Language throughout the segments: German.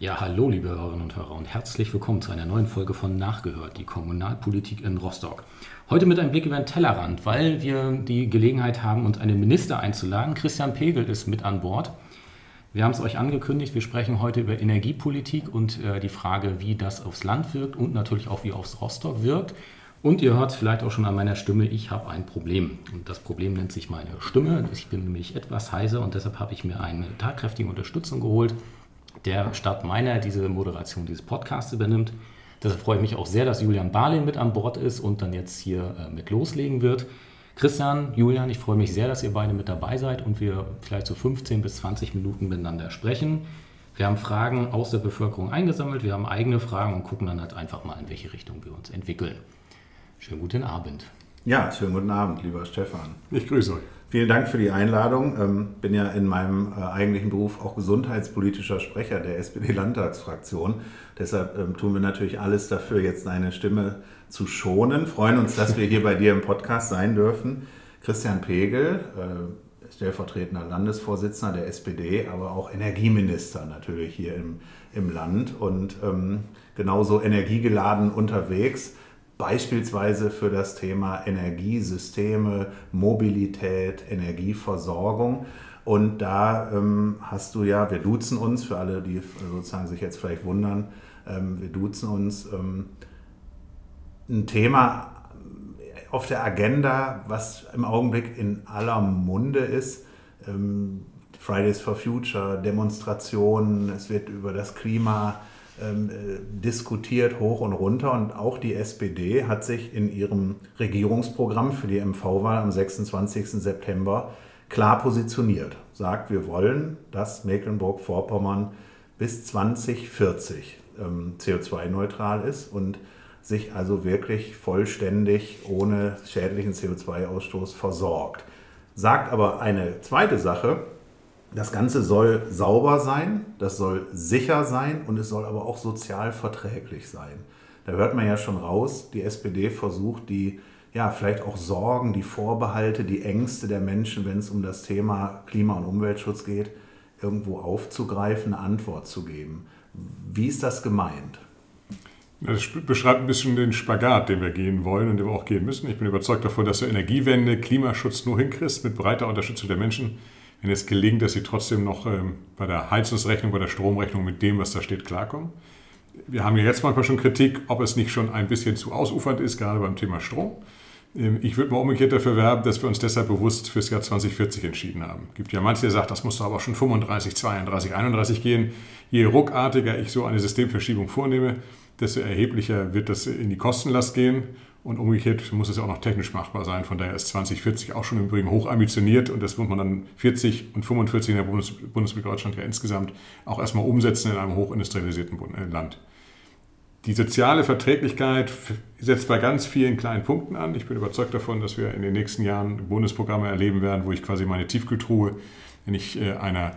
Ja, hallo liebe Hörerinnen und Hörer und herzlich willkommen zu einer neuen Folge von Nachgehört, die Kommunalpolitik in Rostock. Heute mit einem Blick über den Tellerrand, weil wir die Gelegenheit haben, uns einen Minister einzuladen. Christian Pegel ist mit an Bord. Wir haben es euch angekündigt, wir sprechen heute über Energiepolitik und äh, die Frage, wie das aufs Land wirkt und natürlich auch, wie aufs Rostock wirkt. Und ihr hört es vielleicht auch schon an meiner Stimme, ich habe ein Problem. Und das Problem nennt sich meine Stimme. Ich bin nämlich etwas heiser und deshalb habe ich mir eine tatkräftige Unterstützung geholt der statt meiner diese Moderation dieses Podcasts übernimmt. Deshalb freue ich mich auch sehr, dass Julian Barlin mit an Bord ist und dann jetzt hier äh, mit loslegen wird. Christian, Julian, ich freue mich sehr, dass ihr beide mit dabei seid und wir vielleicht so 15 bis 20 Minuten miteinander sprechen. Wir haben Fragen aus der Bevölkerung eingesammelt, wir haben eigene Fragen und gucken dann halt einfach mal, in welche Richtung wir uns entwickeln. Schönen guten Abend. Ja, schönen guten Abend, lieber Stefan. Ich grüße euch. Vielen Dank für die Einladung. Ähm, bin ja in meinem äh, eigentlichen Beruf auch gesundheitspolitischer Sprecher der SPD-Landtagsfraktion. Deshalb ähm, tun wir natürlich alles dafür, jetzt deine Stimme zu schonen. Freuen uns, dass wir hier bei dir im Podcast sein dürfen. Christian Pegel, äh, stellvertretender Landesvorsitzender der SPD, aber auch Energieminister natürlich hier im, im Land und ähm, genauso energiegeladen unterwegs beispielsweise für das Thema Energiesysteme, Mobilität, Energieversorgung. Und da ähm, hast du ja, wir duzen uns, für alle, die sozusagen sich jetzt vielleicht wundern, ähm, wir duzen uns, ähm, ein Thema auf der Agenda, was im Augenblick in aller Munde ist. Ähm, Fridays for Future, Demonstrationen, es wird über das Klima ähm, äh, diskutiert hoch und runter und auch die SPD hat sich in ihrem Regierungsprogramm für die MV-Wahl am 26. September klar positioniert. Sagt, wir wollen, dass Mecklenburg-Vorpommern bis 2040 ähm, CO2-neutral ist und sich also wirklich vollständig ohne schädlichen CO2-Ausstoß versorgt. Sagt aber eine zweite Sache, das Ganze soll sauber sein, das soll sicher sein und es soll aber auch sozial verträglich sein. Da hört man ja schon raus, die SPD versucht die ja, vielleicht auch Sorgen, die Vorbehalte, die Ängste der Menschen, wenn es um das Thema Klima- und Umweltschutz geht, irgendwo aufzugreifen, eine Antwort zu geben. Wie ist das gemeint? Das beschreibt ein bisschen den Spagat, den wir gehen wollen und den wir auch gehen müssen. Ich bin überzeugt davon, dass du Energiewende, Klimaschutz nur hinkriegst mit breiter Unterstützung der Menschen, wenn es gelingt, dass sie trotzdem noch ähm, bei der Heizungsrechnung, bei der Stromrechnung mit dem, was da steht, klarkommen. Wir haben ja jetzt manchmal schon Kritik, ob es nicht schon ein bisschen zu ausufernd ist, gerade beim Thema Strom. Ähm, ich würde mal umgekehrt dafür werben, dass wir uns deshalb bewusst fürs Jahr 2040 entschieden haben. Es gibt ja manche, die sagen, das muss doch aber schon 35, 32, 31 gehen. Je ruckartiger ich so eine Systemverschiebung vornehme, desto erheblicher wird das in die Kostenlast gehen. Und umgekehrt muss es ja auch noch technisch machbar sein. Von daher ist 2040 auch schon im Übrigen hoch ambitioniert und das wird man dann 40 und 45 in der Bundes Bundesrepublik Deutschland ja insgesamt auch erstmal umsetzen in einem hochindustrialisierten äh, Land. Die soziale Verträglichkeit setzt bei ganz vielen kleinen Punkten an. Ich bin überzeugt davon, dass wir in den nächsten Jahren Bundesprogramme erleben werden, wo ich quasi meine Tiefkühltruhe, wenn ich äh, einer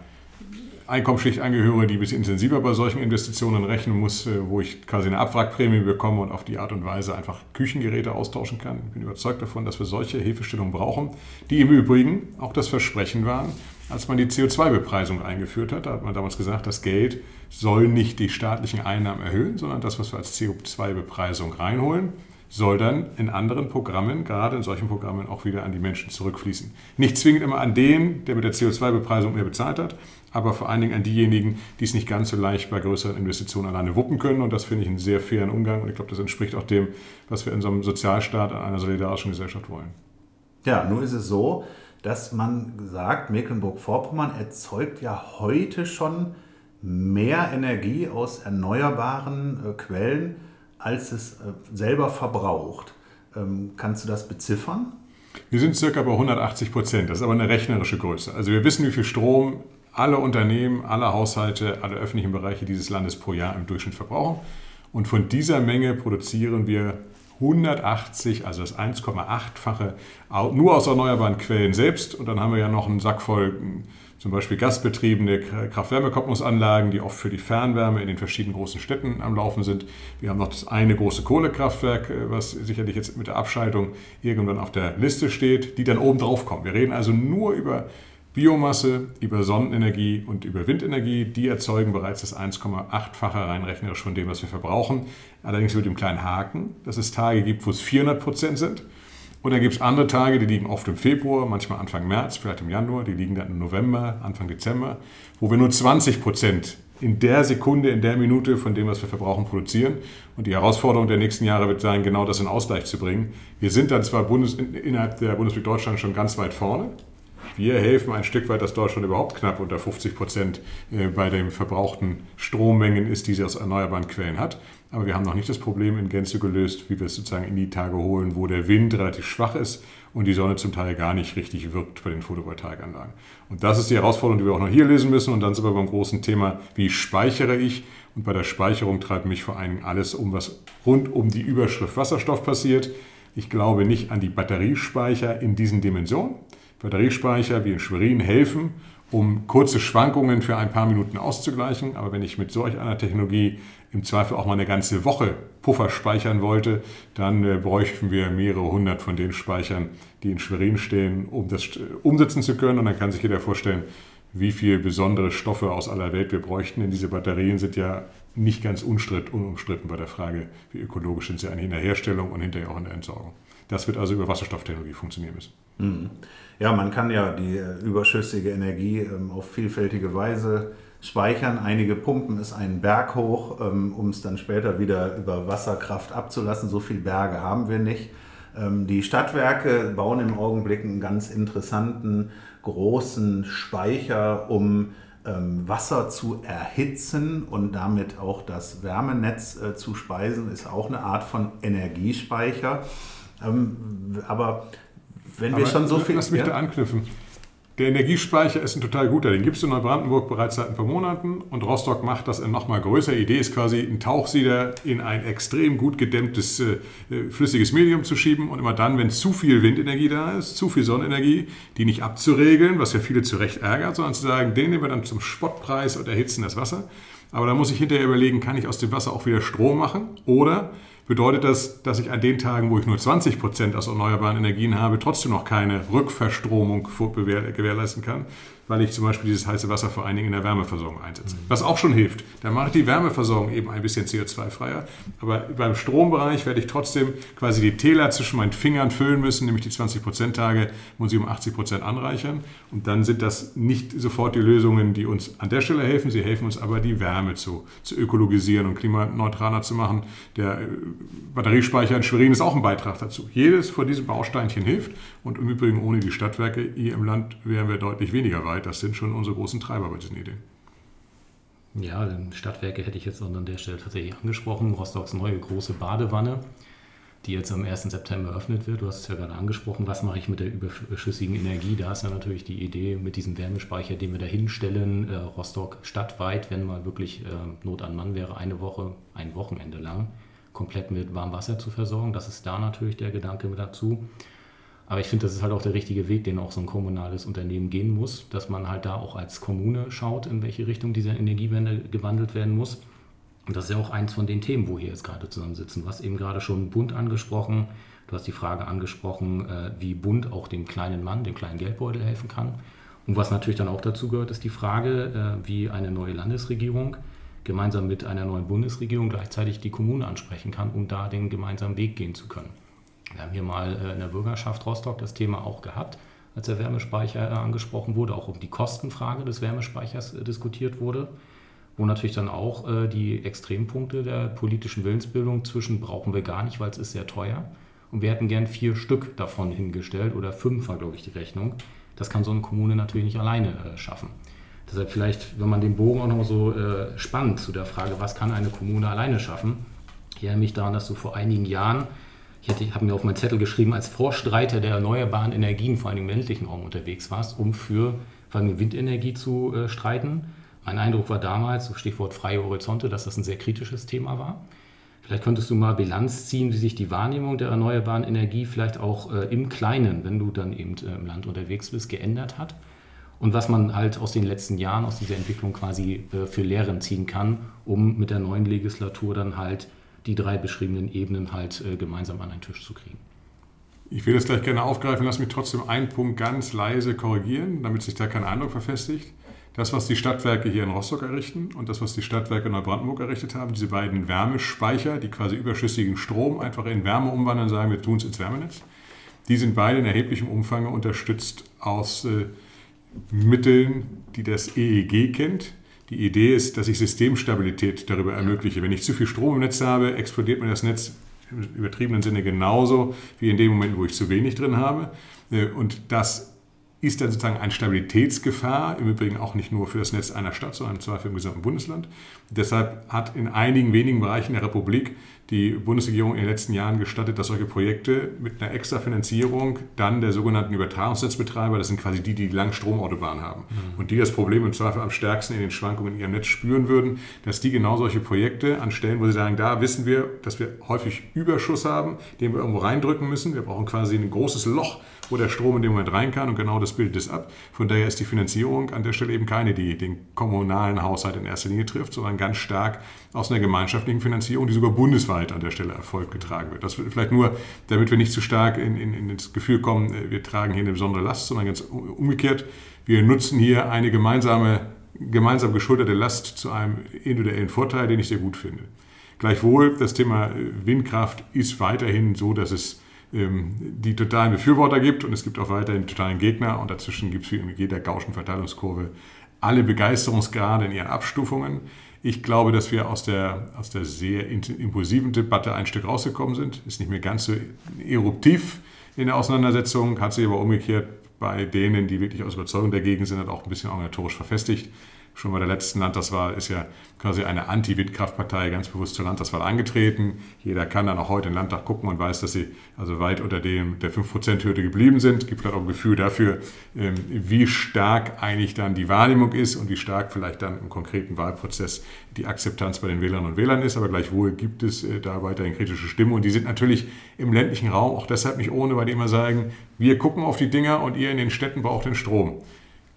Einkommensschicht angehöre, die ein bisschen intensiver bei solchen Investitionen rechnen muss, äh, wo ich quasi eine Abwrackprämie bekomme und auf die Art und Weise einfach Küchengeräte austauschen kann. Ich bin überzeugt davon, dass wir solche Hilfestellungen brauchen, die im Übrigen auch das Versprechen waren, als man die CO2-Bepreisung eingeführt hat. Da hat man damals gesagt, das Geld soll nicht die staatlichen Einnahmen erhöhen, sondern das, was wir als CO2-Bepreisung reinholen, soll dann in anderen Programmen, gerade in solchen Programmen, auch wieder an die Menschen zurückfließen. Nicht zwingend immer an den, der mit der CO2-Bepreisung mehr bezahlt hat, aber vor allen Dingen an diejenigen, die es nicht ganz so leicht bei größeren Investitionen alleine wuppen können. Und das finde ich einen sehr fairen Umgang. Und ich glaube, das entspricht auch dem, was wir in so einem Sozialstaat, in einer solidarischen Gesellschaft wollen. Ja, nur ist es so, dass man sagt, Mecklenburg-Vorpommern erzeugt ja heute schon mehr Energie aus erneuerbaren äh, Quellen, als es äh, selber verbraucht. Ähm, kannst du das beziffern? Wir sind circa bei 180 Prozent. Das ist aber eine rechnerische Größe. Also wir wissen, wie viel Strom alle Unternehmen, alle Haushalte, alle öffentlichen Bereiche dieses Landes pro Jahr im Durchschnitt verbrauchen. Und von dieser Menge produzieren wir 180, also das 1,8-fache, nur aus erneuerbaren Quellen selbst. Und dann haben wir ja noch einen Sack voll zum Beispiel gasbetriebene Kraft-Wärme-Kopplungsanlagen, die oft für die Fernwärme in den verschiedenen großen Städten am Laufen sind. Wir haben noch das eine große Kohlekraftwerk, äh, was sicherlich jetzt mit der Abschaltung irgendwann auf der Liste steht, die dann oben drauf kommen. Wir reden also nur über Biomasse, über Sonnenenergie und über Windenergie. Die erzeugen bereits das 1,8-fache rein rechnerisch von dem, was wir verbrauchen. Allerdings mit dem kleinen Haken, dass es Tage gibt, wo es 400 Prozent sind. Und dann gibt es andere Tage, die liegen oft im Februar, manchmal Anfang März, vielleicht im Januar, die liegen dann im November, Anfang Dezember, wo wir nur 20 Prozent in der Sekunde, in der Minute von dem, was wir verbrauchen, produzieren. Und die Herausforderung der nächsten Jahre wird sein, genau das in Ausgleich zu bringen. Wir sind dann zwar Bundes, innerhalb der Bundesrepublik Deutschland schon ganz weit vorne. Wir helfen ein Stück weit, dass Deutschland überhaupt knapp unter 50 Prozent äh, bei den verbrauchten Strommengen ist, die sie aus erneuerbaren Quellen hat. Aber wir haben noch nicht das Problem in Gänze gelöst, wie wir es sozusagen in die Tage holen, wo der Wind relativ schwach ist und die Sonne zum Teil gar nicht richtig wirkt bei den Photovoltaikanlagen. Und das ist die Herausforderung, die wir auch noch hier lösen müssen. Und dann sind wir beim großen Thema, wie speichere ich? Und bei der Speicherung treibt mich vor Dingen alles um, was rund um die Überschrift Wasserstoff passiert. Ich glaube nicht an die Batteriespeicher in diesen Dimensionen. Batteriespeicher wie in Schwerin helfen, um kurze Schwankungen für ein paar Minuten auszugleichen. Aber wenn ich mit solch einer Technologie im Zweifel auch mal eine ganze Woche Puffer speichern wollte, dann äh, bräuchten wir mehrere hundert von den Speichern, die in Schwerin stehen, um das äh, umsetzen zu können. Und dann kann sich jeder vorstellen, wie viele besondere Stoffe aus aller Welt wir bräuchten. Denn diese Batterien sind ja nicht ganz unumstritten bei der Frage, wie ökologisch sind sie eigentlich in der Herstellung und hinterher auch in der Entsorgung. Das wird also über Wasserstofftechnologie funktionieren müssen. Mhm. Ja, man kann ja die äh, überschüssige Energie ähm, auf vielfältige Weise speichern. Einige pumpen es einen Berg hoch, ähm, um es dann später wieder über Wasserkraft abzulassen. So viele Berge haben wir nicht. Ähm, die Stadtwerke bauen im Augenblick einen ganz interessanten großen Speicher, um Wasser zu erhitzen und damit auch das Wärmenetz äh, zu speisen, ist auch eine Art von Energiespeicher. aber wenn wir schon so viel. Lass mich ja? da anknüpfen. Der Energiespeicher ist ein total guter. Den gibt es in Neubrandenburg bereits seit ein paar Monaten und Rostock macht das in nochmal größer. Die Idee ist quasi, einen Tauchsieder in ein extrem gut gedämmtes äh, äh, flüssiges Medium zu schieben und immer dann, wenn zu viel Windenergie da ist, zu viel Sonnenenergie, die nicht abzuregeln, was ja viele zu Recht ärgert, sondern zu sagen, den nehmen wir dann zum Spottpreis und erhitzen das Wasser. Aber da muss ich hinterher überlegen, kann ich aus dem Wasser auch wieder Strom machen oder bedeutet das, dass ich an den Tagen, wo ich nur 20 Prozent aus erneuerbaren Energien habe, trotzdem noch keine Rückverstromung gewährleisten kann weil ich zum Beispiel dieses heiße Wasser vor allen Dingen in der Wärmeversorgung einsetze. Was auch schon hilft. Da mache ich die Wärmeversorgung eben ein bisschen CO2-freier. Aber beim Strombereich werde ich trotzdem quasi die Täler zwischen meinen Fingern füllen müssen, nämlich die 20%-Tage muss ich um 80% anreichern. Und dann sind das nicht sofort die Lösungen, die uns an der Stelle helfen. Sie helfen uns aber, die Wärme zu, zu ökologisieren und klimaneutraler zu machen. Der äh, Batteriespeicher in Schwerin ist auch ein Beitrag dazu. Jedes von diesen Bausteinchen hilft. Und im Übrigen ohne die Stadtwerke hier im Land wären wir deutlich weniger weit. Das sind schon unsere großen Treiber bei diesen Ideen. Ja, Stadtwerke hätte ich jetzt an der Stelle tatsächlich angesprochen. Rostocks neue große Badewanne, die jetzt am 1. September eröffnet wird. Du hast es ja gerade angesprochen. Was mache ich mit der überschüssigen Energie? Da ist ja natürlich die Idee mit diesem Wärmespeicher, den wir da hinstellen, äh, Rostock stadtweit, wenn mal wirklich äh, Not an Mann wäre, eine Woche, ein Wochenende lang komplett mit warmem Wasser zu versorgen. Das ist da natürlich der Gedanke dazu. Aber ich finde, das ist halt auch der richtige Weg, den auch so ein kommunales Unternehmen gehen muss, dass man halt da auch als Kommune schaut, in welche Richtung diese Energiewende gewandelt werden muss. Und das ist ja auch eins von den Themen, wo wir jetzt gerade zusammensitzen. Du hast eben gerade schon Bund angesprochen. Du hast die Frage angesprochen, äh, wie Bund auch dem kleinen Mann, dem kleinen Geldbeutel helfen kann. Und was natürlich dann auch dazu gehört, ist die Frage, äh, wie eine neue Landesregierung gemeinsam mit einer neuen Bundesregierung gleichzeitig die Kommune ansprechen kann, um da den gemeinsamen Weg gehen zu können. Wir haben hier mal äh, in der Bürgerschaft Rostock das Thema auch gehabt, als der Wärmespeicher äh, angesprochen wurde, auch um die Kostenfrage des Wärmespeichers äh, diskutiert wurde, wo natürlich dann auch die Extrempunkte der politischen Willensbildung zwischen brauchen wir gar nicht, weil es ist sehr teuer. Und wir hätten gern vier Stück davon hingestellt oder fünf war, glaube ich, die Rechnung. Das kann so eine Kommune natürlich nicht alleine schaffen. Deshalb vielleicht, wenn man den Bogen auch noch so äh, spannt zu der Frage, was kann eine Kommune alleine schaffen? Ich erinnere mich daran, dass du vor einigen Jahren ich habe mir auf meinen Zettel geschrieben, als Vorstreiter der erneuerbaren Energien, vor allem im ländlichen Raum unterwegs warst, um für vor allem Windenergie zu äh, streiten. Mein Eindruck war damals, Stichwort freie Horizonte, dass das ein sehr kritisches Thema war. Vielleicht könntest du mal Bilanz ziehen, wie sich die Wahrnehmung der erneuerbaren Energie vielleicht auch äh, im Kleinen, wenn du dann eben äh, im Land unterwegs bist, geändert hat. Und was man halt aus den letzten Jahren, aus dieser Entwicklung quasi äh, für Lehren ziehen kann, um mit der neuen Legislatur dann halt die drei beschriebenen Ebenen halt äh, gemeinsam an einen Tisch zu kriegen. Ich will das gleich gerne aufgreifen, lass mich trotzdem einen Punkt ganz leise korrigieren, damit sich da kein Eindruck verfestigt. Das, was die Stadtwerke hier in Rostock errichten und das, was die Stadtwerke in Neubrandenburg errichtet haben, diese beiden Wärmespeicher, die quasi überschüssigen Strom einfach in Wärme umwandeln, sagen wir tun es ins Wärmenetz, die sind beide in erheblichem Umfang unterstützt aus äh, Mitteln, die das EEG kennt. Die Idee ist, dass ich Systemstabilität darüber ermögliche. Wenn ich zu viel Strom im Netz habe, explodiert mir das Netz im übertriebenen Sinne genauso wie in dem Moment, wo ich zu wenig drin habe. Äh, und das ist dann sozusagen eine Stabilitätsgefahr, im Übrigen auch nicht nur für das Netz einer Stadt, sondern im Zweifel im gesamten Bundesland. Deshalb hat in einigen wenigen Bereichen der Republik die Bundesregierung in den letzten Jahren gestattet, dass solche Projekte mit einer extra Finanzierung dann der sogenannten Übertragungsnetzbetreiber, das sind quasi die, die die langen Stromautobahnen haben mhm. und die das Problem im Zweifel am stärksten in den Schwankungen in ihrem Netz spüren würden, dass die genau solche Projekte anstellen, wo sie sagen, da wissen wir, dass wir häufig Überschuss haben, den wir irgendwo reindrücken müssen. Wir brauchen quasi ein großes Loch, wo der Strom in dem Moment rein kann und genau das bildet es ab. Von daher ist die Finanzierung an der Stelle eben keine, die den kommunalen Haushalt in erster Linie trifft, sondern ganz stark aus einer gemeinschaftlichen Finanzierung, die sogar bundesweit an der Stelle Erfolg getragen wird. Das vielleicht nur, damit wir nicht zu stark in, in, in das Gefühl kommen, äh, wir tragen hier eine besondere Last, sondern ganz umgekehrt, wir nutzen hier eine gemeinsame, gemeinsam geschulderte Last zu einem individuellen Vorteil, den ich sehr gut finde. Gleichwohl, das Thema äh, Windkraft ist weiterhin so, dass es ähm, die totalen Befürworter gibt und es gibt auch weiterhin totalen Gegner und dazwischen gibt es wie in jeder Gaußschen Verteilungskurve alle Begeisterungsgrade in ihren Abstufungen. Ich glaube, dass wir aus der, aus der sehr impulsiven Debatte ein Stück rausgekommen sind. Ist nicht mehr ganz so eruptiv in der Auseinandersetzung, hat sich aber umgekehrt bei denen, die wirklich aus Überzeugung dagegen sind, auch ein bisschen organisatorisch verfestigt schon bei der letzten Landtagswahl ist ja quasi eine Anti-Windkraftpartei ganz bewusst zur Landtagswahl angetreten. Jeder kann dann auch heute in den Landtag gucken und weiß, dass sie also weit unter dem der 5%-Hürde geblieben sind. Es gibt vielleicht auch ein Gefühl dafür, ähm, wie stark eigentlich dann die Wahrnehmung ist und wie stark vielleicht dann im konkreten Wahlprozess die Akzeptanz bei den Wählerinnen und Wählern ist. Aber gleichwohl gibt es äh, da weiterhin kritische Stimmen und die sind natürlich im ländlichen Raum auch deshalb nicht ohne, weil die immer sagen, wir gucken auf die Dinger und ihr in den Städten braucht den Strom.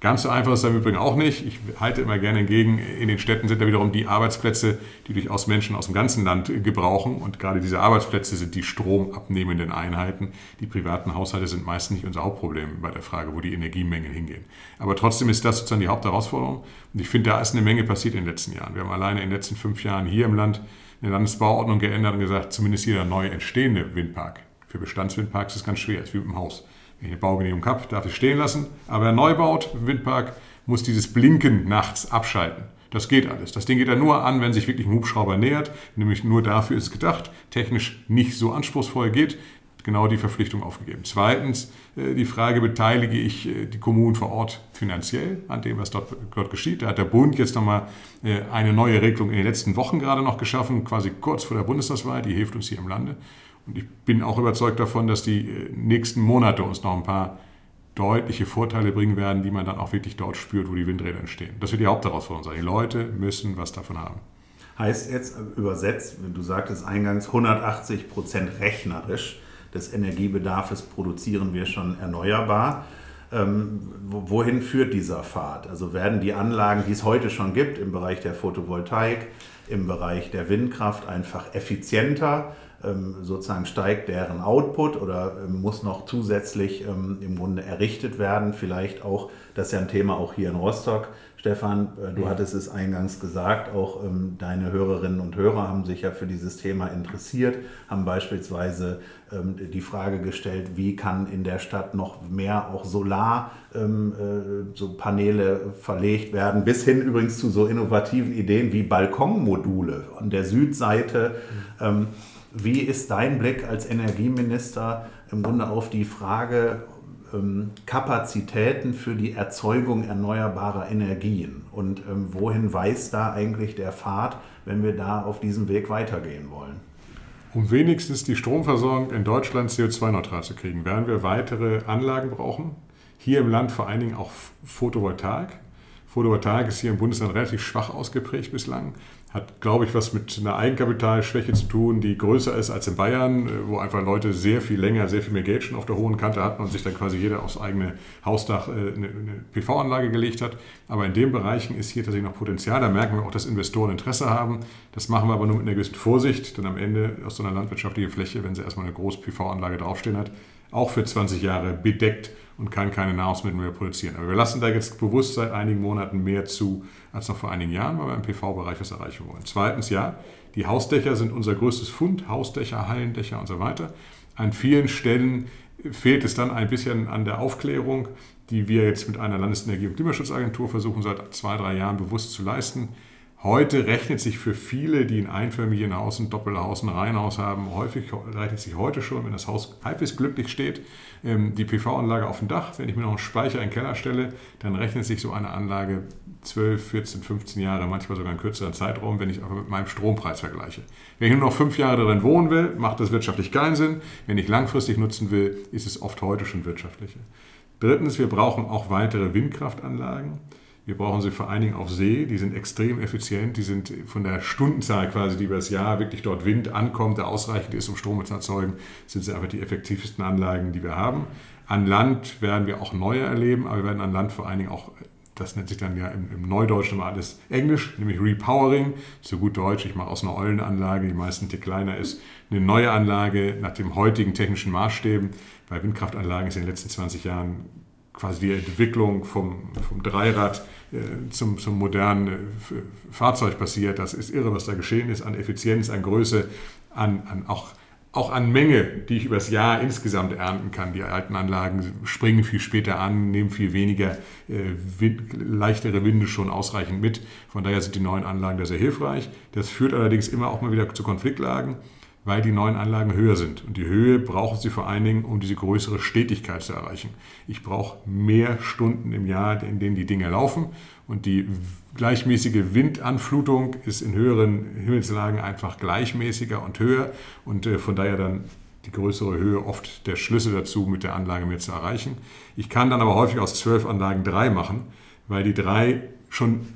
Ganz so einfach ist das im Übrigen auch nicht. Ich halte immer gerne entgegen, in den Städten sind da wiederum die Arbeitsplätze, die durchaus Menschen aus dem ganzen Land gebrauchen. Und gerade diese Arbeitsplätze sind die stromabnehmenden Einheiten. Die privaten Haushalte sind meist nicht unser Hauptproblem bei der Frage, wo die Energiemengen hingehen. Aber trotzdem ist das sozusagen die Hauptherausforderung. Und ich finde, da ist eine Menge passiert in den letzten Jahren. Wir haben alleine in den letzten fünf Jahren hier im Land eine Landesbauordnung geändert und gesagt, zumindest jeder neu entstehende Windpark. Für Bestandswindparks ist es ganz schwer, ist wie mit dem Haus eine Baugenehmigung habe, darf ich stehen lassen. Aber wer neu baut Windpark, muss dieses Blinken nachts abschalten. Das geht alles. Das Ding geht ja nur an, wenn sich wirklich ein Hubschrauber nähert. Nämlich nur dafür ist es gedacht. Technisch nicht so anspruchsvoll geht. Genau die Verpflichtung aufgegeben. Zweitens äh, die Frage, beteilige ich äh, die Kommunen vor Ort finanziell an dem, was dort, dort geschieht. Da hat der Bund jetzt nochmal äh, eine neue Regelung in den letzten Wochen gerade noch geschaffen, quasi kurz vor der Bundestagswahl. Die hilft uns hier im Lande. Und ich bin auch überzeugt davon, dass die äh, nächsten Monate uns noch ein paar deutliche Vorteile bringen werden, die man dann auch wirklich dort spürt, wo die Windräder entstehen. Das wird die Hauptherausforderung sein. Die Leute müssen was davon haben. Heißt jetzt übersetzt, du sagtest eingangs 180 Prozent rechnerisch des Energiebedarfs produzieren wir schon erneuerbar. Ähm, wohin führt dieser Pfad? Also werden die Anlagen, die es heute schon gibt im Bereich der Photovoltaik, im Bereich der Windkraft einfach effizienter? Ähm, sozusagen steigt deren Output oder ähm, muss noch zusätzlich ähm, im Grunde errichtet werden. Vielleicht auch, das ist ja ein Thema auch hier in Rostock. Stefan, äh, du hattest es eingangs gesagt, auch deine Hörerinnen und Hörer haben sich ja für dieses Thema interessiert, haben beispielsweise die Frage gestellt, wie kann in der Stadt noch mehr auch Solar äh, so Paneele verlegt werden, bis hin übrigens zu so innovativen Ideen wie Balkonmodule an der Südseite. Mhm. Wie ist dein Blick als Energieminister im Grunde auf die Frage ähm, Kapazitäten für die Erzeugung erneuerbarer Energien? Und ähm, wohin weist da eigentlich der Pfad, wenn wir da auf diesem Weg weitergehen wollen? Um wenigstens die Stromversorgung in Deutschland CO2-neutral zu kriegen, werden wir weitere Anlagen brauchen. Hier im Land vor allen Dingen auch Photovoltaik. Photovoltaik ist hier im Bundesland relativ schwach ausgeprägt bislang hat, glaube ich, was mit einer Eigenkapitalschwäche zu tun, die größer ist als in Bayern, äh, wo einfach Leute sehr viel länger, sehr viel mehr Geld schon auf der hohen Kante hatten und sich dann quasi jeder aufs eigene Hausdach äh, eine, eine PV-Anlage gelegt hat. Aber in den Bereichen ist hier tatsächlich noch Potenzial. Da merken wir auch, dass Investoren Interesse haben. Das machen wir aber nur mit einer gewissen Vorsicht, denn am Ende aus so einer landwirtschaftlichen Fläche, wenn sie erstmal eine große PV-Anlage draufstehen hat, auch für 20 Jahre bedeckt und kann keine Nahrungsmittel mehr produzieren. Aber wir lassen da jetzt bewusst seit einigen Monaten mehr zu als noch vor einigen Jahren, weil wir im PV-Bereich was erreichen wollen. Zweitens, ja, die Hausdächer sind unser größtes Fund, Hausdächer, Hallendächer und so weiter. An vielen Stellen fehlt es dann ein bisschen an der Aufklärung, die wir jetzt mit einer Landesenergie- und Klimaschutzagentur versuchen seit zwei, drei Jahren bewusst zu leisten. Heute rechnet sich für viele, die ein Einfamilienhaus, ein Doppelhaus, ein Reihenhaus haben, häufig rechnet sich heute schon, wenn das Haus halbwegs glücklich steht, ähm, die PV-Anlage auf dem Dach. Wenn ich mir noch einen Speicher in den Keller stelle, dann rechnet sich so eine Anlage 12, 14, 15 Jahre, manchmal sogar einen kürzeren Zeitraum, wenn ich aber mit meinem Strompreis vergleiche. Wenn ich nur noch fünf Jahre darin wohnen will, macht das wirtschaftlich keinen Sinn. Wenn ich langfristig nutzen will, ist es oft heute schon wirtschaftlicher. Drittens, wir brauchen auch weitere Windkraftanlagen. Wir brauchen sie vor allen Dingen auf See. Die sind extrem effizient. Die sind von der Stundenzahl quasi, die über das Jahr wirklich dort Wind ankommt, der ausreichend ist, um Strom zu erzeugen, sind sie einfach die effektivsten Anlagen, die wir haben. An Land werden wir auch neue erleben, aber wir werden an Land vor allen Dingen auch das nennt sich dann ja im, im Neudeutschen immer alles Englisch, nämlich Repowering, so gut Deutsch, ich mache aus einer Eulenanlage, die meistens Tick kleiner ist, eine neue Anlage nach dem heutigen technischen Maßstäben. Bei Windkraftanlagen ist in den letzten 20 Jahren quasi die Entwicklung vom, vom Dreirad äh, zum, zum modernen äh, Fahrzeug passiert. Das ist irre, was da geschehen ist an Effizienz, an Größe, an, an auch, auch an Menge, die ich übers Jahr insgesamt ernten kann. Die alten Anlagen springen viel später an, nehmen viel weniger äh, wind, leichtere Winde schon ausreichend mit. Von daher sind die neuen Anlagen da sehr hilfreich. Das führt allerdings immer auch mal wieder zu Konfliktlagen weil die neuen Anlagen höher sind. Und die Höhe brauchen sie vor allen Dingen, um diese größere Stetigkeit zu erreichen. Ich brauche mehr Stunden im Jahr, in denen die Dinge laufen. Und die gleichmäßige Windanflutung ist in höheren Himmelslagen einfach gleichmäßiger und höher. Und äh, von daher dann die größere Höhe oft der Schlüssel dazu, mit der Anlage mehr zu erreichen. Ich kann dann aber häufig aus zwölf Anlagen drei machen, weil die drei schon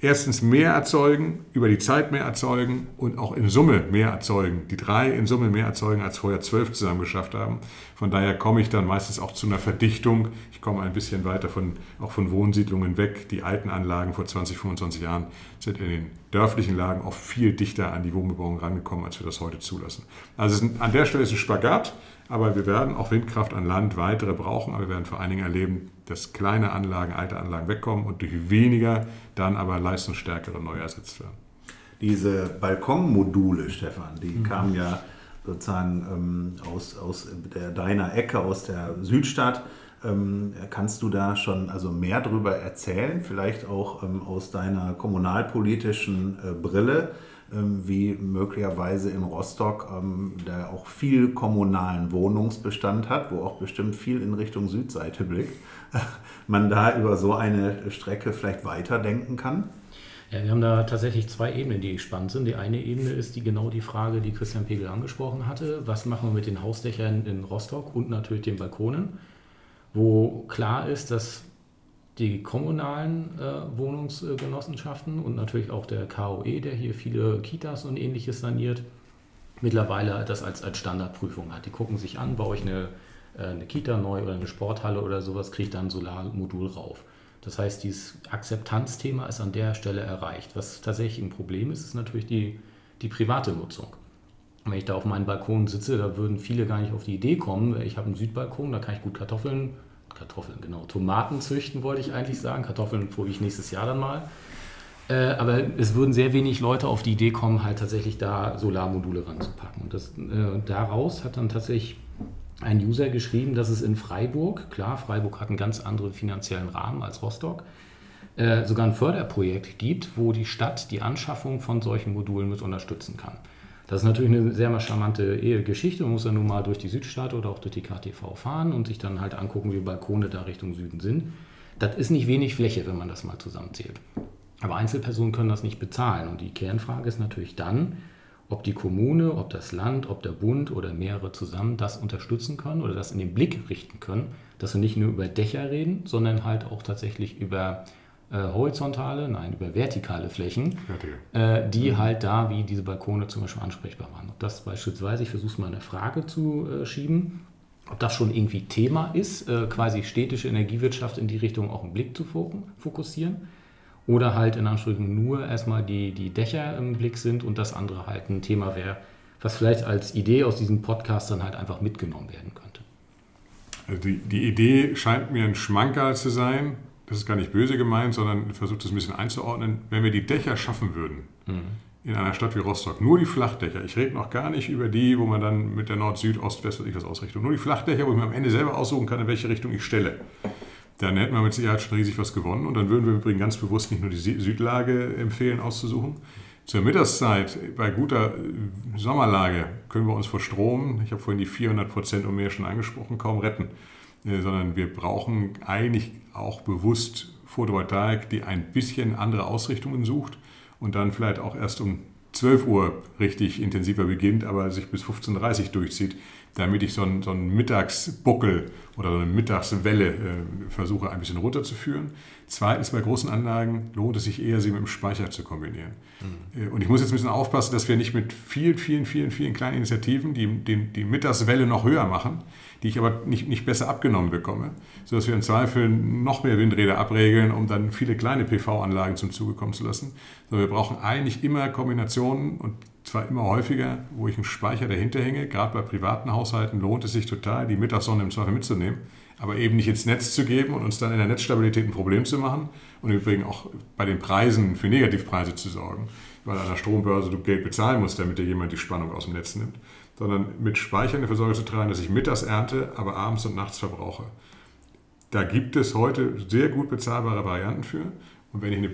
erstens mehr erzeugen, über die Zeit mehr erzeugen und auch in Summe mehr erzeugen. Die drei in Summe mehr erzeugen, als vorher zwölf zusammen geschafft haben. Von daher komme ich dann meistens auch zu einer Verdichtung. Ich komme ein bisschen weiter von, auch von Wohnsiedlungen weg. Die alten Anlagen vor 20, 25 Jahren sind in den dörflichen Lagen oft viel dichter an die Wohnbebauung rangekommen, als wir das heute zulassen. Also an der Stelle ist ein Spagat. Aber wir werden auch Windkraft an Land weitere brauchen, aber wir werden vor allen Dingen erleben, dass kleine Anlagen, alte Anlagen wegkommen und durch weniger dann aber leistungsstärkere neu ersetzt werden. Diese Balkonmodule, Stefan, die mhm. kamen ja sozusagen ähm, aus, aus der, deiner Ecke, aus der Südstadt. Ähm, kannst du da schon also mehr darüber erzählen, vielleicht auch ähm, aus deiner kommunalpolitischen äh, Brille? Ähm, wie möglicherweise in Rostock, ähm, der auch viel kommunalen Wohnungsbestand hat, wo auch bestimmt viel in Richtung Südseite blickt, man da über so eine Strecke vielleicht weiterdenken kann? Ja, wir haben da tatsächlich zwei Ebenen, die spannend sind. Die eine Ebene ist die genau die Frage, die Christian Pegel angesprochen hatte. Was machen wir mit den Hausdächern in Rostock und natürlich den Balkonen? Wo klar ist, dass die kommunalen äh, Wohnungsgenossenschaften und natürlich auch der KOE, der hier viele Kitas und ähnliches saniert, mittlerweile das als, als Standardprüfung hat. Die gucken sich an, baue ich eine, äh, eine Kita neu oder eine Sporthalle oder sowas, kriege ich dann ein Solarmodul rauf. Das heißt, dieses Akzeptanzthema ist an der Stelle erreicht. Was tatsächlich ein Problem ist, ist natürlich die, die private Nutzung. Wenn ich da auf meinem Balkon sitze, da würden viele gar nicht auf die Idee kommen. Ich habe einen Südbalkon, da kann ich gut Kartoffeln Kartoffeln, genau. Tomaten züchten wollte ich eigentlich sagen. Kartoffeln probiere ich nächstes Jahr dann mal. Äh, aber es würden sehr wenig Leute auf die Idee kommen, halt tatsächlich da Solarmodule ranzupacken. Und das, äh, daraus hat dann tatsächlich ein User geschrieben, dass es in Freiburg, klar, Freiburg hat einen ganz anderen finanziellen Rahmen als Rostock, äh, sogar ein Förderprojekt gibt, wo die Stadt die Anschaffung von solchen Modulen mit unterstützen kann. Das ist natürlich eine sehr charmante Geschichte. Man muss ja nun mal durch die Südstadt oder auch durch die KTV fahren und sich dann halt angucken, wie Balkone da Richtung Süden sind. Das ist nicht wenig Fläche, wenn man das mal zusammenzählt. Aber Einzelpersonen können das nicht bezahlen. Und die Kernfrage ist natürlich dann, ob die Kommune, ob das Land, ob der Bund oder mehrere zusammen das unterstützen können oder das in den Blick richten können, dass wir nicht nur über Dächer reden, sondern halt auch tatsächlich über äh, horizontale, nein, über vertikale Flächen, äh, die mhm. halt da, wie diese Balkone zum Beispiel ansprechbar waren. Ob das beispielsweise, ich versuche es mal eine Frage zu äh, schieben, ob das schon irgendwie Thema ist, äh, quasi städtische Energiewirtschaft in die Richtung auch einen Blick zu fokussieren. Oder halt in Anführungszeichen nur erstmal die, die Dächer im Blick sind und das andere halt ein Thema wäre, was vielleicht als Idee aus diesem Podcast dann halt einfach mitgenommen werden könnte. Also die, die Idee scheint mir ein Schmankerl zu sein. Das ist gar nicht böse gemeint, sondern versucht es ein bisschen einzuordnen. Wenn wir die Dächer schaffen würden, mhm. in einer Stadt wie Rostock, nur die Flachdächer, ich rede noch gar nicht über die, wo man dann mit der Nord, Süd, Ost, West, was ich was ausrichtet, nur die Flachdächer, wo ich mir am Ende selber aussuchen kann, in welche Richtung ich stelle dann hätten wir mit Sicherheit schon riesig was gewonnen. Und dann würden wir übrigens ganz bewusst nicht nur die Südlage empfehlen auszusuchen. Zur Mittagszeit bei guter äh, Sommerlage können wir uns vor Strom, ich habe vorhin die 400 Prozent und mehr schon angesprochen, kaum retten. Äh, sondern wir brauchen eigentlich auch bewusst Photovoltaik, die ein bisschen andere Ausrichtungen sucht und dann vielleicht auch erst um 12 Uhr richtig intensiver beginnt, aber sich bis 15.30 Uhr durchzieht, damit ich so einen, so einen Mittagsbuckel oder so eine Mittagswelle äh, versuche ein bisschen runterzuführen. Zweitens, bei großen Anlagen lohnt es sich eher, sie mit dem Speicher zu kombinieren. Mhm. Äh, und ich muss jetzt ein bisschen aufpassen, dass wir nicht mit vielen, vielen, vielen, vielen kleinen Initiativen die, die, die Mittagswelle noch höher machen, die ich aber nicht, nicht besser abgenommen bekomme, sodass wir im Zweifel noch mehr Windräder abregeln, um dann viele kleine PV-Anlagen zum Zuge kommen zu lassen. Sondern wir brauchen eigentlich immer Kombinationen und zwar immer häufiger, wo ich einen Speicher dahinter hänge. Gerade bei privaten Haushalten lohnt es sich total, die Mittagssonne im Zweifel mitzunehmen, aber eben nicht ins Netz zu geben und uns dann in der Netzstabilität ein Problem zu machen und übrigens auch bei den Preisen für Negativpreise zu sorgen, weil an der Strombörse du Geld bezahlen musst, damit dir jemand die Spannung aus dem Netz nimmt, sondern mit Speichern dafür Sorge zu tragen, dass ich mittags ernte, aber abends und nachts verbrauche. Da gibt es heute sehr gut bezahlbare Varianten für. Und wenn ich eine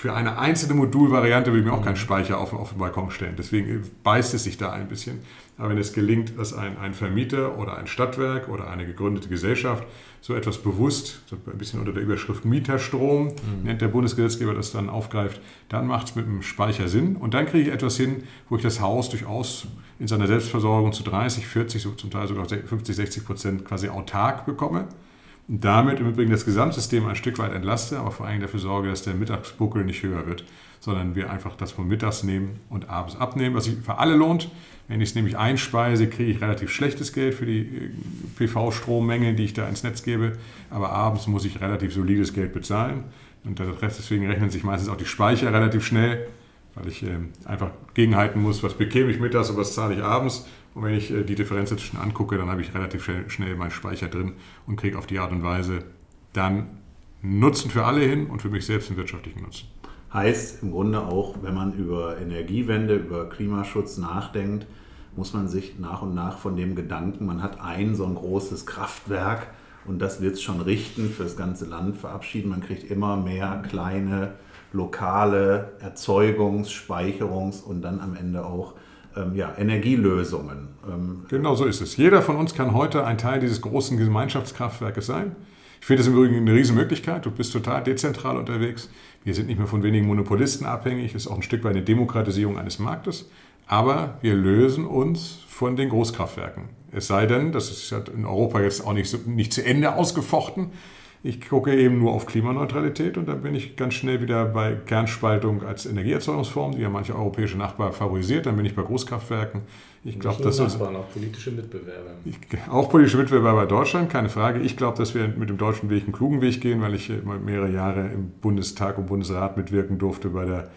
für eine einzelne Modulvariante will ich mir auch keinen Speicher auf, auf den Balkon stellen. Deswegen beißt es sich da ein bisschen. Aber wenn es gelingt, dass ein, ein Vermieter oder ein Stadtwerk oder eine gegründete Gesellschaft so etwas bewusst, so ein bisschen unter der Überschrift Mieterstrom, mhm. nennt der Bundesgesetzgeber das dann aufgreift, dann macht es mit dem Speicher Sinn. Und dann kriege ich etwas hin, wo ich das Haus durchaus in seiner Selbstversorgung zu 30, 40, zum Teil sogar 50, 60 Prozent quasi autark bekomme und damit im Übrigen das Gesamtsystem ein Stück weit entlaste, aber vor allem dafür sorge, dass der Mittagsbuckel nicht höher wird, sondern wir einfach das von mittags nehmen und abends abnehmen, was sich für alle lohnt. Wenn ich es nämlich einspeise, kriege ich relativ schlechtes Geld für die äh, PV-Strommenge, die ich da ins Netz gebe, aber abends muss ich relativ solides Geld bezahlen. Und deswegen rechnen sich meistens auch die Speicher relativ schnell, weil ich äh, einfach gegenhalten muss, was bekäme ich mittags und was zahle ich abends. Und wenn ich äh, die Differenz dazwischen angucke, dann habe ich relativ schnell, meinen Speicher drin und kriege auf die Art und Weise dann Nutzen für alle hin und für mich selbst einen wirtschaftlichen Nutzen. Heißt im Grunde auch, wenn man über Energiewende, über Klimaschutz nachdenkt, muss man sich nach und nach von dem Gedanken, man hat ein so ein großes Kraftwerk und das wird es schon richten für das ganze Land verabschieden. Man kriegt immer mehr kleine lokale Erzeugungs-, Speicherungs- und dann am Ende auch ähm, ja, Energielösungen. Ähm, genau so ist es. Jeder von uns kann heute ein Teil dieses großen Gemeinschaftskraftwerkes sein. Ich finde das im Übrigen eine Riesenmöglichkeit. Du bist total dezentral unterwegs. Wir sind nicht mehr von wenigen Monopolisten abhängig. Das ist auch ein Stück weit eine Demokratisierung eines Marktes. Aber wir lösen uns von den Großkraftwerken. Es sei denn, das ist in Europa jetzt auch nicht, so, nicht zu Ende ausgefochten, ich gucke eben nur auf Klimaneutralität und dann bin ich ganz schnell wieder bei Kernspaltung als Energieerzeugungsform, die ja manche europäische Nachbarn favorisiert. Dann bin ich bei Großkraftwerken. Ich glaube, das ist auch politische Mitbewerber. Ich, auch politische Mitbewerber bei Deutschland, keine Frage. Ich glaube, dass wir mit dem deutschen Weg einen klugen Weg gehen, weil ich mehrere Jahre im Bundestag und Bundesrat mitwirken durfte bei der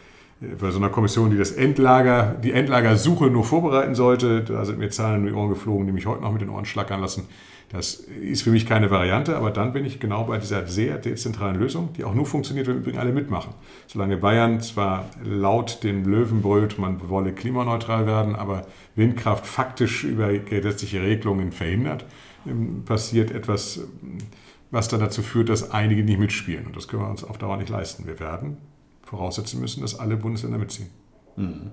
bei so einer Kommission, die das Endlager, die Endlagersuche nur vorbereiten sollte. Da sind mir Zahlen in die Ohren geflogen, die mich heute noch mit den Ohren schlackern lassen. Das ist für mich keine Variante, aber dann bin ich genau bei dieser sehr dezentralen Lösung, die auch nur funktioniert, wenn übrigens alle mitmachen. Solange Bayern zwar laut den Löwen brüllt, man wolle klimaneutral werden, aber Windkraft faktisch über gesetzliche Regelungen verhindert, ähm, passiert etwas, was dann dazu führt, dass einige nicht mitspielen. Und das können wir uns auf Dauer nicht leisten. Wir werden voraussetzen müssen, dass alle Bundesländer mitziehen. Mhm.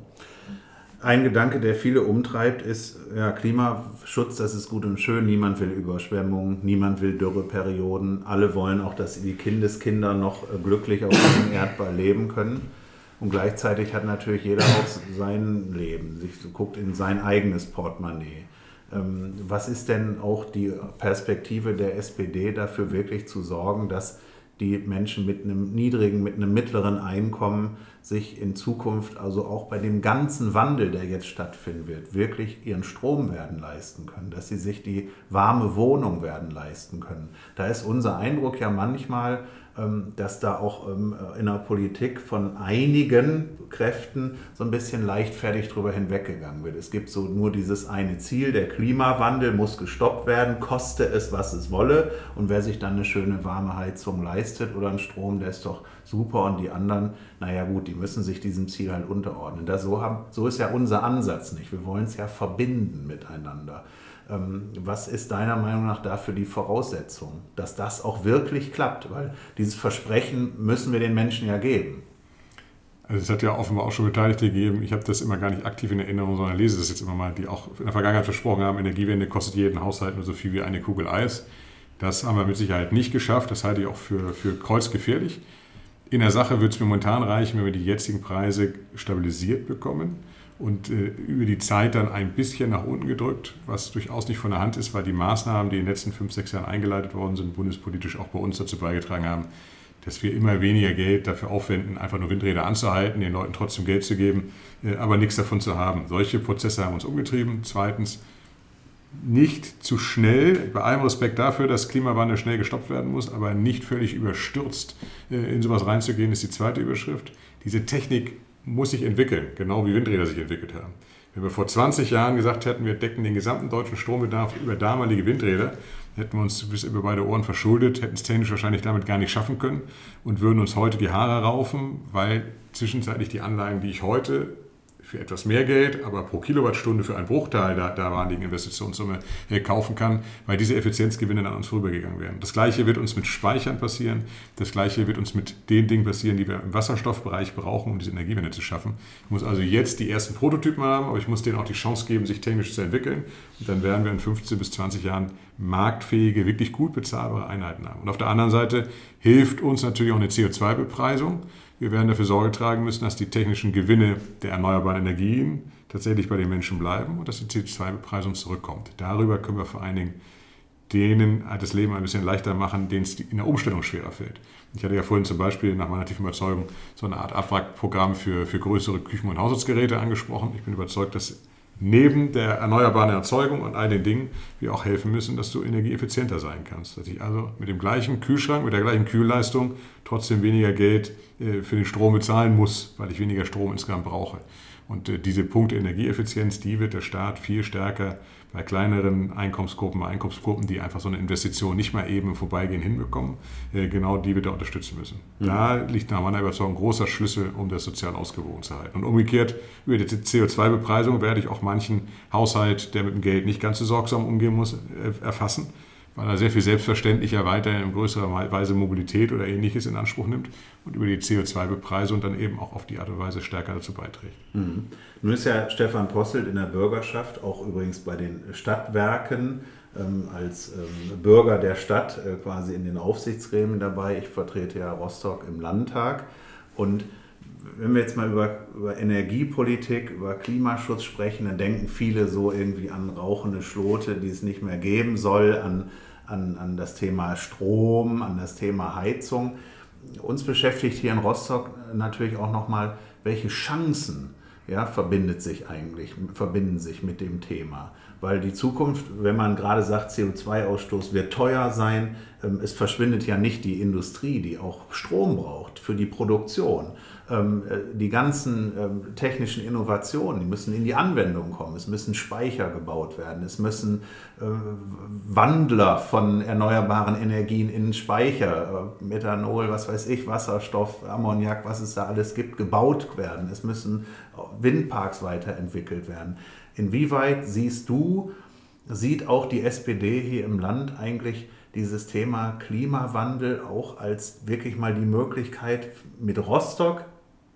Ein Gedanke, der viele umtreibt, ist ja, Klimaschutz, das ist gut und schön. Niemand will Überschwemmungen, niemand will Dürreperioden. Alle wollen auch, dass die Kindeskinder noch äh, glücklich auf diesem Erdball leben können. Und gleichzeitig hat natürlich jeder auch sein Leben, sich guckt in sein eigenes Portemonnaie. Ähm, was ist denn auch die Perspektive der SPD dafür wirklich zu sorgen, dass die Menschen mit einem niedrigen, mit einem mittleren Einkommen sich in Zukunft, also auch bei dem ganzen Wandel, der jetzt stattfinden wird, wirklich ihren Strom werden leisten können, dass sie sich die warme Wohnung werden leisten können. Da ist unser Eindruck ja manchmal, ähm, dass da auch ähm, in der Politik von einigen Kräften so ein bisschen leichtfertig drüber hinweggegangen wird. Es gibt so nur dieses eine Ziel, der Klimawandel muss gestoppt werden, koste es, was es wolle. Und wer sich dann eine schöne warme Heizung leistet oder einen Strom, der ist doch super. Und die anderen, naja gut, die müssen sich diesem Ziel halt unterordnen. Das so, haben, so ist ja unser Ansatz nicht. Wir wollen es ja verbinden miteinander. Ähm, was ist deiner Meinung nach dafür die Voraussetzung, dass das auch wirklich klappt? Weil dieses Versprechen müssen wir den Menschen ja geben. Also es hat ja offenbar auch schon Beteiligte gegeben, ich habe das immer gar nicht aktiv in Erinnerung, sondern lese das jetzt immer mal, die auch in der Vergangenheit versprochen haben, Energiewende kostet jeden Haushalt nur so viel wie eine Kugel Eis. Das haben wir mit Sicherheit nicht geschafft, das halte ich auch für, für kreuzgefährlich. In der Sache wird es mir momentan reichen, wenn wir die jetzigen Preise stabilisiert bekommen und äh, über die Zeit dann ein bisschen nach unten gedrückt, was durchaus nicht von der Hand ist, weil die Maßnahmen, die in den letzten fünf, sechs Jahren eingeleitet worden sind, bundespolitisch auch bei uns dazu beigetragen haben, dass wir immer weniger Geld dafür aufwenden, einfach nur Windräder anzuhalten, den Leuten trotzdem Geld zu geben, äh, aber nichts davon zu haben. Solche Prozesse haben uns umgetrieben. Zweitens, nicht zu schnell, bei allem Respekt dafür, dass Klimawandel schnell gestoppt werden muss, aber nicht völlig überstürzt äh, in sowas reinzugehen, ist die zweite Überschrift. Diese Technik muss sich entwickeln, genau wie Windräder sich entwickelt haben. Wenn wir vor 20 Jahren gesagt hätten, wir decken den gesamten deutschen Strombedarf über damalige Windräder, hätten wir uns bis über beide Ohren verschuldet, hätten es technisch wahrscheinlich damit gar nicht schaffen können und würden uns heute die Haare raufen, weil zwischenzeitlich die Anlagen, die ich heute für etwas mehr Geld, aber pro Kilowattstunde für einen Bruchteil der damaligen Investitionssumme äh, kaufen kann, weil diese Effizienzgewinne an uns vorübergegangen werden. Das Gleiche wird uns mit Speichern passieren. Das Gleiche wird uns mit den Dingen passieren, die wir im Wasserstoffbereich brauchen, um diese Energiewende zu schaffen. Ich muss also jetzt die ersten Prototypen haben, aber ich muss denen auch die Chance geben, sich technisch zu entwickeln. Und dann werden wir in 15 bis 20 Jahren marktfähige, wirklich gut bezahlbare Einheiten haben. Und auf der anderen Seite hilft uns natürlich auch eine CO2-Bepreisung. Wir werden dafür Sorge tragen müssen, dass die technischen Gewinne der erneuerbaren Energien tatsächlich bei den Menschen bleiben und dass die CO2-Bepreisung zurückkommt. Darüber können wir vor allen Dingen denen das Leben ein bisschen leichter machen, denen es in der Umstellung schwerer fällt. Ich hatte ja vorhin zum Beispiel nach meiner tiefen Überzeugung so eine Art Abwrackprogramm für, für größere Küchen- und Haushaltsgeräte angesprochen. Ich bin überzeugt, dass neben der erneuerbaren Erzeugung und all den Dingen wir auch helfen müssen, dass du energieeffizienter sein kannst. Dass ich also mit dem gleichen Kühlschrank, mit der gleichen Kühlleistung trotzdem weniger Geld äh, für den Strom bezahlen muss, weil ich weniger Strom insgesamt brauche. Und äh, diese Punkte Energieeffizienz, die wird der Staat viel stärker bei kleineren Einkommensgruppen, Einkommensgruppen, die einfach so eine Investition nicht mal eben im Vorbeigehen hinbekommen, äh, genau die wird er unterstützen müssen. Mhm. Da liegt nach meiner Überzeugung ein großer Schlüssel, um das sozial ausgewogen zu halten. Und umgekehrt, über die CO2-Bepreisung werde ich auch manchen Haushalt, der mit dem Geld nicht ganz so sorgsam umgehen muss, äh, erfassen weil er sehr viel selbstverständlicher weiter in größerer Weise Mobilität oder ähnliches in Anspruch nimmt und über die CO2-Bepreisung dann eben auch auf die Art und Weise stärker dazu beiträgt. Mhm. Nun ist ja Stefan Posselt in der Bürgerschaft, auch übrigens bei den Stadtwerken, ähm, als ähm, Bürger der Stadt äh, quasi in den Aufsichtsgremien dabei. Ich vertrete ja Rostock im Landtag und wenn wir jetzt mal über, über Energiepolitik, über Klimaschutz sprechen, dann denken viele so irgendwie an rauchende Schlote, die es nicht mehr geben soll, an, an, an das Thema Strom, an das Thema Heizung. Uns beschäftigt hier in Rostock natürlich auch nochmal, welche Chancen ja, verbindet sich eigentlich, verbinden sich mit dem Thema. Weil die Zukunft, wenn man gerade sagt, CO2-Ausstoß wird teuer sein, ähm, es verschwindet ja nicht die Industrie, die auch Strom braucht für die Produktion. Ähm, äh, die ganzen ähm, technischen Innovationen, die müssen in die Anwendung kommen. Es müssen Speicher gebaut werden. Es müssen äh, Wandler von erneuerbaren Energien in Speicher, äh, Methanol, was weiß ich, Wasserstoff, Ammoniak, was es da alles gibt, gebaut werden. Es müssen Windparks weiterentwickelt werden. Inwieweit siehst du, sieht auch die SPD hier im Land eigentlich dieses Thema Klimawandel auch als wirklich mal die Möglichkeit mit Rostock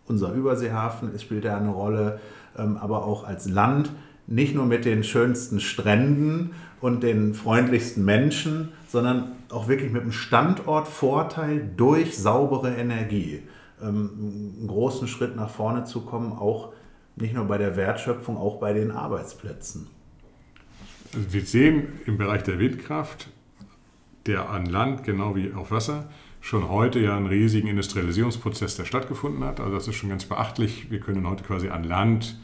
unser Überseehafen spielt ja eine Rolle, ähm, aber auch als Land, nicht nur mit den schönsten Stränden und den freundlichsten Menschen, sondern auch wirklich mit dem Standortvorteil durch saubere Energie ähm, einen großen Schritt nach vorne zu kommen, auch nicht nur bei der Wertschöpfung, auch bei den Arbeitsplätzen. Also wir sehen im Bereich der Windkraft, der an Land genau wie auf Wasser, schon heute ja einen riesigen Industrialisierungsprozess, der stattgefunden hat. Also das ist schon ganz beachtlich. Wir können heute quasi an Land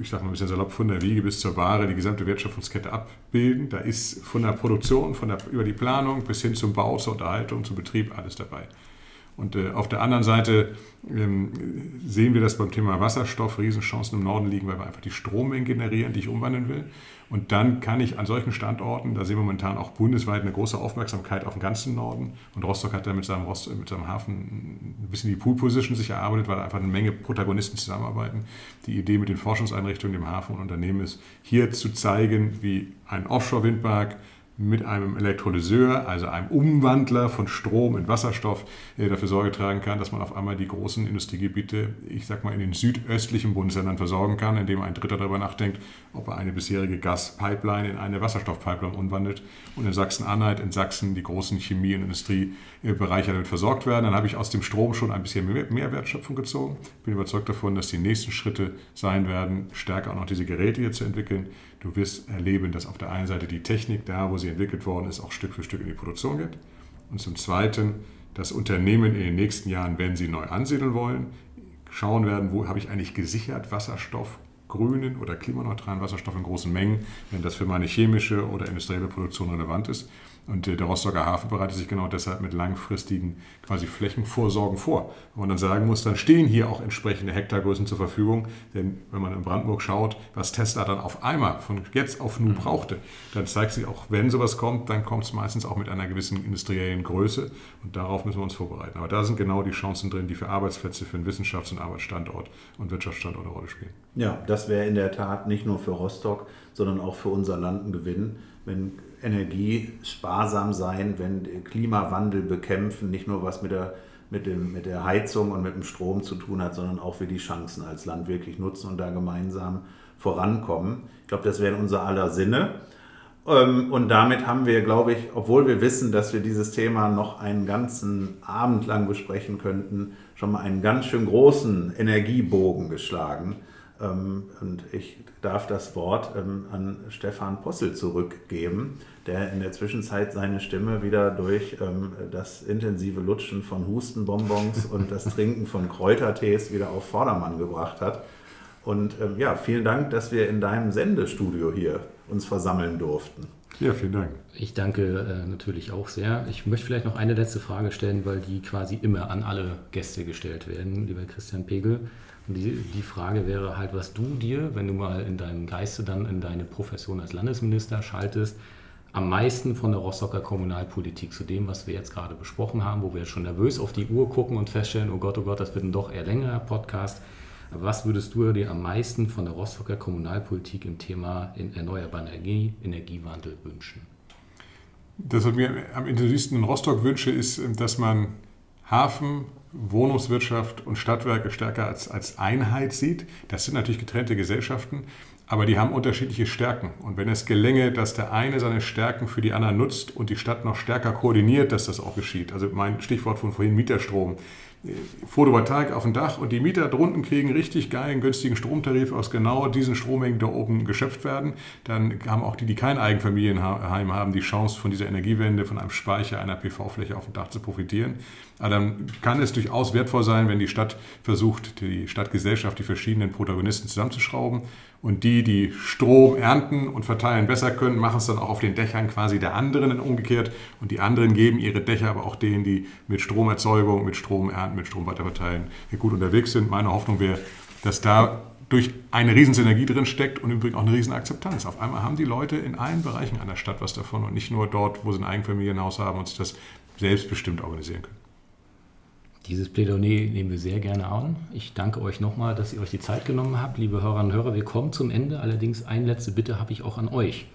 ich sage mal ein bisschen salopp, von der Wiege bis zur Ware die gesamte Wertschöpfungskette abbilden. Da ist von der Produktion, von der, über die Planung bis hin zum Bau, zur Unterhaltung, zum Betrieb alles dabei. Und äh, auf der anderen Seite ähm, sehen wir, dass beim Thema Wasserstoff Riesenchancen im Norden liegen, weil wir einfach die Strommengen generieren, die ich umwandeln will. Und dann kann ich an solchen Standorten, da sehen wir momentan auch bundesweit eine große Aufmerksamkeit auf den ganzen Norden. Und Rostock hat da mit seinem, Rost, mit seinem Hafen ein bisschen die Pool-Position sich erarbeitet, weil einfach eine Menge Protagonisten zusammenarbeiten. Die Idee mit den Forschungseinrichtungen, dem Hafen und Unternehmen ist, hier zu zeigen, wie ein Offshore-Windpark mit einem Elektrolyseur, also einem Umwandler von Strom in Wasserstoff, der dafür Sorge tragen kann, dass man auf einmal die großen Industriegebiete, ich sag mal, in den südöstlichen Bundesländern versorgen kann, indem ein Dritter darüber nachdenkt, ob er eine bisherige Gaspipeline in eine Wasserstoffpipeline umwandelt und in Sachsen-Anhalt, in Sachsen die großen Chemie- und Industriebereiche damit versorgt werden. Dann habe ich aus dem Strom schon ein bisschen mehr Wertschöpfung gezogen. Bin überzeugt davon, dass die nächsten Schritte sein werden, stärker auch noch diese Geräte hier zu entwickeln. Du wirst erleben, dass auf der einen Seite die Technik da, wo sie entwickelt worden ist, auch Stück für Stück in die Produktion geht. Und zum Zweiten, dass Unternehmen in den nächsten Jahren, wenn sie neu ansiedeln wollen, schauen werden, wo habe ich eigentlich gesichert Wasserstoff, grünen oder klimaneutralen Wasserstoff in großen Mengen, wenn das für meine chemische oder industrielle Produktion relevant ist. Und der Rostocker Hafen bereitet sich genau deshalb mit langfristigen quasi Flächenvorsorgen vor. Wo man dann sagen muss, dann stehen hier auch entsprechende Hektargrößen zur Verfügung. Denn wenn man in Brandenburg schaut, was Tesla dann auf einmal von jetzt auf nun brauchte, dann zeigt sich auch, wenn sowas kommt, dann kommt es meistens auch mit einer gewissen industriellen Größe. Und darauf müssen wir uns vorbereiten. Aber da sind genau die Chancen drin, die für Arbeitsplätze, für einen Wissenschafts- und Arbeitsstandort und Wirtschaftsstandort eine Rolle spielen. Ja, das wäre in der Tat nicht nur für Rostock, sondern auch für unser Land ein Gewinn, wenn energiesparsam sein, wenn Klimawandel bekämpfen, nicht nur was mit der, mit, dem, mit der Heizung und mit dem Strom zu tun hat, sondern auch wir die Chancen als Land wirklich nutzen und da gemeinsam vorankommen. Ich glaube, das wäre in unser aller Sinne. Ähm, und damit haben wir, glaube ich, obwohl wir wissen, dass wir dieses Thema noch einen ganzen Abend lang besprechen könnten, schon mal einen ganz schön großen Energiebogen geschlagen. Ähm, und ich darf das Wort ähm, an Stefan Possel zurückgeben, der in der Zwischenzeit seine Stimme wieder durch ähm, das intensive Lutschen von Hustenbonbons und das Trinken von Kräutertees wieder auf Vordermann gebracht hat. Und ja, vielen Dank, dass wir in deinem Sendestudio hier uns versammeln durften. Ja, vielen Dank. Ich danke äh, natürlich auch sehr. Ich möchte vielleicht noch eine letzte Frage stellen, weil die quasi immer an alle Gäste gestellt werden, lieber Christian Pegel. Die, die Frage wäre halt, was du dir, wenn du mal in deinem Geiste dann in deine Profession als Landesminister schaltest, am meisten von der Rostocker Kommunalpolitik zu dem, was wir jetzt gerade besprochen haben, wo wir jetzt schon nervös auf die Uhr gucken und feststellen, oh Gott, oh Gott, das wird ein doch eher längerer Podcast. Was würdest du dir am meisten von der Rostocker Kommunalpolitik im Thema in erneuerbare Energie, Energiewandel wünschen? Das, was mir am intensivsten in Rostock wünsche, ist, dass man Hafen, Wohnungswirtschaft und Stadtwerke stärker als, als Einheit sieht. Das sind natürlich getrennte Gesellschaften, aber die haben unterschiedliche Stärken. Und wenn es gelänge, dass der eine seine Stärken für die anderen nutzt und die Stadt noch stärker koordiniert, dass das auch geschieht. Also mein Stichwort von vorhin Mieterstrom. Photovoltaik auf dem Dach und die Mieter drunten kriegen richtig geilen, günstigen Stromtarif aus genau diesen Strommengen da oben geschöpft werden. Dann haben auch die, die kein Eigenfamilienheim haben, die Chance von dieser Energiewende, von einem Speicher, einer PV-Fläche auf dem Dach zu profitieren. Aber dann kann es durchaus wertvoll sein, wenn die Stadt versucht, die Stadtgesellschaft, die verschiedenen Protagonisten zusammenzuschrauben und die, die Strom ernten und verteilen besser können, machen es dann auch auf den Dächern quasi der anderen umgekehrt. Und die anderen geben ihre Dächer aber auch denen, die mit Stromerzeugung, mit Strom ernten, mit Strom weiterverteilen, gut unterwegs sind. Meine Hoffnung wäre, dass da durch eine Riesensynergie drin steckt und übrigens auch eine Riesenakzeptanz. Auf einmal haben die Leute in allen Bereichen einer Stadt was davon und nicht nur dort, wo sie ein Eigenfamilienhaus haben und sich das selbstbestimmt organisieren können. Dieses Plädoyer nehmen wir sehr gerne an. Ich danke euch nochmal, dass ihr euch die Zeit genommen habt. Liebe Hörerinnen und Hörer, wir kommen zum Ende. Allerdings eine letzte Bitte habe ich auch an euch.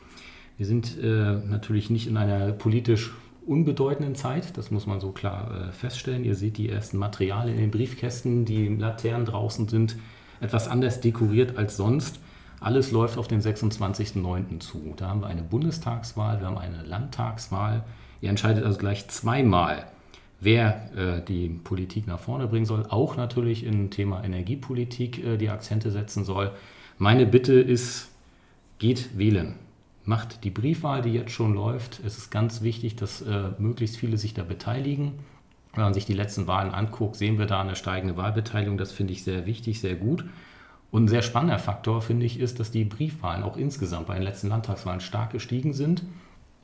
Wir sind äh, natürlich nicht in einer politisch unbedeutenden Zeit, das muss man so klar äh, feststellen. Ihr seht die ersten Materialien in den Briefkästen, die Laternen draußen sind etwas anders dekoriert als sonst. Alles läuft auf den 26.09. zu. Da haben wir eine Bundestagswahl, wir haben eine Landtagswahl. Ihr entscheidet also gleich zweimal wer äh, die Politik nach vorne bringen soll, auch natürlich im Thema Energiepolitik äh, die Akzente setzen soll. Meine Bitte ist, geht wählen. Macht die Briefwahl, die jetzt schon läuft. Es ist ganz wichtig, dass äh, möglichst viele sich da beteiligen. Wenn man sich die letzten Wahlen anguckt, sehen wir da eine steigende Wahlbeteiligung. Das finde ich sehr wichtig, sehr gut. Und ein sehr spannender Faktor, finde ich, ist, dass die Briefwahlen auch insgesamt bei den letzten Landtagswahlen stark gestiegen sind.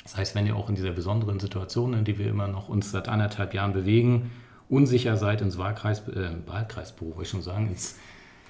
Das heißt, wenn ihr auch in dieser besonderen Situation, in der wir immer noch uns seit anderthalb Jahren bewegen, unsicher seid, ins Wahlkreis, äh, Wahlkreisbüro, wollte ich schon sagen, ins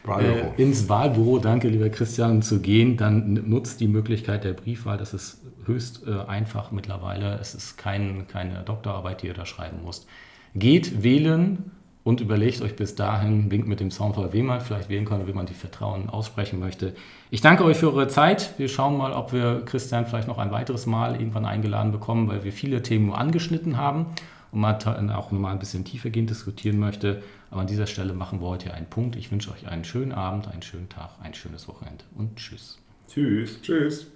Wahlbüro. Äh, ins Wahlbüro, danke lieber Christian, zu gehen, dann nutzt die Möglichkeit der Briefwahl. Das ist höchst äh, einfach mittlerweile. Es ist kein, keine Doktorarbeit, die ihr da schreiben müsst. Geht wählen und überlegt euch bis dahin, winkt mit dem Soundfall, wem man vielleicht wählen kann, wie man die Vertrauen aussprechen möchte. Ich danke euch für eure Zeit. Wir schauen mal, ob wir Christian vielleicht noch ein weiteres Mal irgendwann eingeladen bekommen, weil wir viele Themen nur angeschnitten haben und man auch nochmal ein bisschen tiefergehend diskutieren möchte. Aber an dieser Stelle machen wir heute hier einen Punkt. Ich wünsche euch einen schönen Abend, einen schönen Tag, ein schönes Wochenende und tschüss. Tschüss. Tschüss.